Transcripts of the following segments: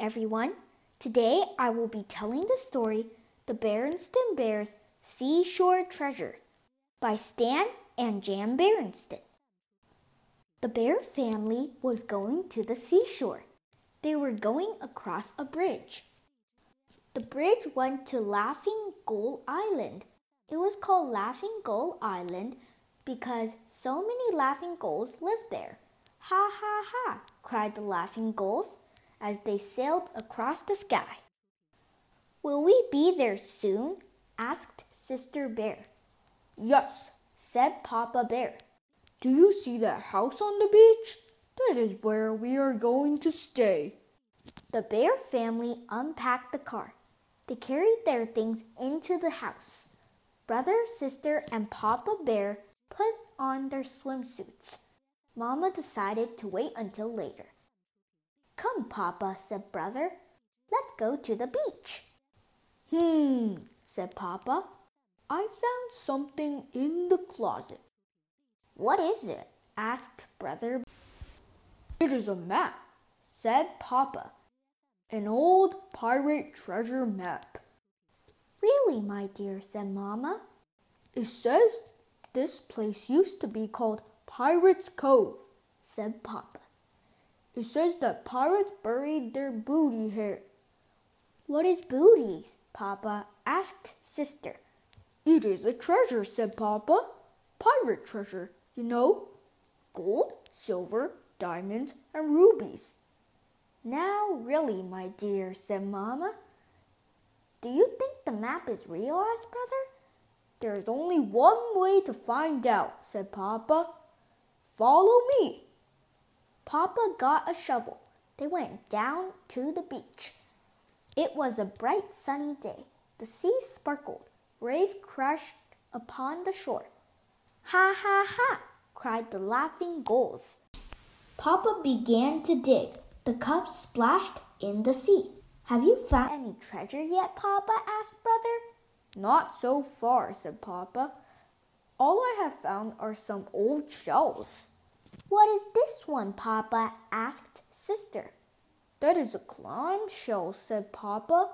everyone. Today I will be telling the story The Berenstain Bears Seashore Treasure by Stan and Jan Berenstain. The bear family was going to the seashore. They were going across a bridge. The bridge went to Laughing Gull Island. It was called Laughing Gull Island because so many laughing gulls lived there. Ha ha ha! cried the laughing gulls as they sailed across the sky. Will we be there soon? asked Sister Bear. Yes, said Papa Bear. Do you see that house on the beach? That is where we are going to stay. The bear family unpacked the car. They carried their things into the house. Brother, sister, and Papa Bear put on their swimsuits. Mama decided to wait until later. Come, Papa, said Brother. Let's go to the beach. Hmm, said Papa. I found something in the closet. What is it? asked Brother. It is a map, said Papa. An old pirate treasure map. Really, my dear, said Mamma. It says this place used to be called Pirates Cove, said Papa. It says that pirates buried their booty here. What is booties? Papa asked Sister. It is a treasure, said Papa. Pirate treasure, you know. Gold, silver, diamonds, and rubies. Now, really, my dear, said Mamma. Do you think the map is real? asked Brother. There's only one way to find out, said Papa. Follow me. Papa got a shovel. They went down to the beach. It was a bright sunny day. The sea sparkled. Waves crashed upon the shore. Ha ha ha! cried the laughing gulls. Papa began to dig. The cup splashed in the sea. Have you found any treasure yet, Papa? asked Brother. Not so far, said Papa. All I have found are some old shells. What is this one, Papa? asked Sister. That is a clam shell, said Papa.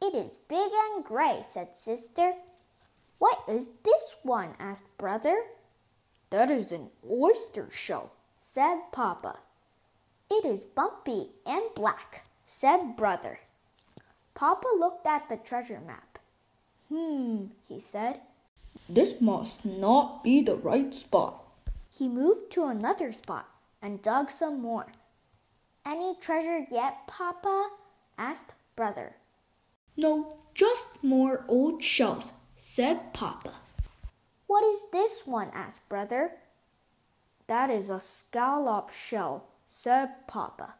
It is big and gray, said Sister. What is this one? asked Brother. That is an oyster shell, said Papa. It is bumpy and black, said Brother. Papa looked at the treasure map. Hmm, he said. This must not be the right spot. He moved to another spot and dug some more. Any treasure yet, Papa? asked Brother. No, just more old shells, said Papa. What is this one? asked Brother. That is a scallop shell, said Papa.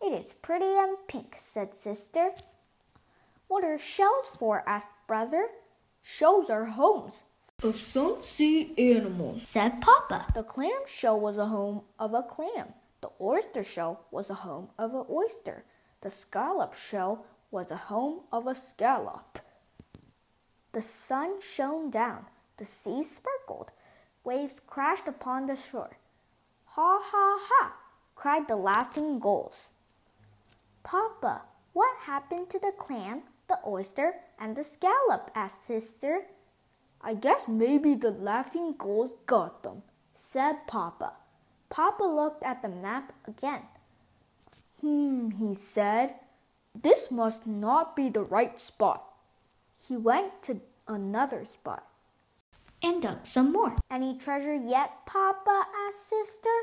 It is pretty and pink, said Sister. What are shells for? asked Brother. Shells are homes of some sea animals, said Papa. The clam shell was a home of a clam. The oyster shell was a home of an oyster. The scallop shell was a home of a scallop. The sun shone down. The sea sparkled. Waves crashed upon the shore. Ha ha ha! cried the laughing gulls. Papa, what happened to the clam, the oyster, and the scallop? asked Sister. I guess maybe the laughing gulls got them, said Papa. Papa looked at the map again. Hmm, he said. This must not be the right spot. He went to another spot and dug some more. Any treasure yet, Papa? asked Sister.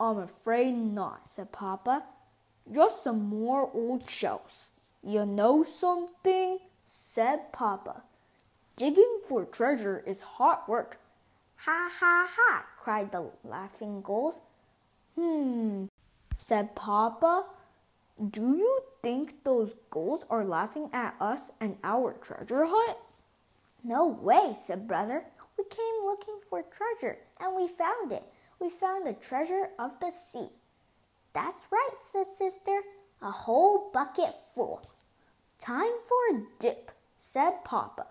I'm afraid not, said Papa. Just some more old shells. You know something? said Papa. Digging for treasure is hard work. Ha ha ha! cried the laughing gulls. Hmm, said Papa. Do you think those gulls are laughing at us and our treasure hunt? No way, said Brother. We came looking for treasure and we found it. We found the treasure of the sea. That's right, said Sister. A whole bucket full. Time for a dip, said Papa.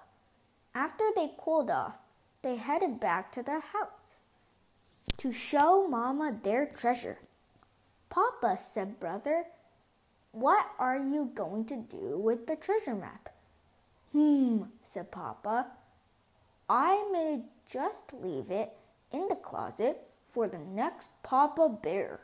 After they cooled off, they headed back to the house to show Mama their treasure. Papa, said Brother, What are you going to do with the treasure map? Hmm, said Papa. I may just leave it in the closet for the next Papa Bear.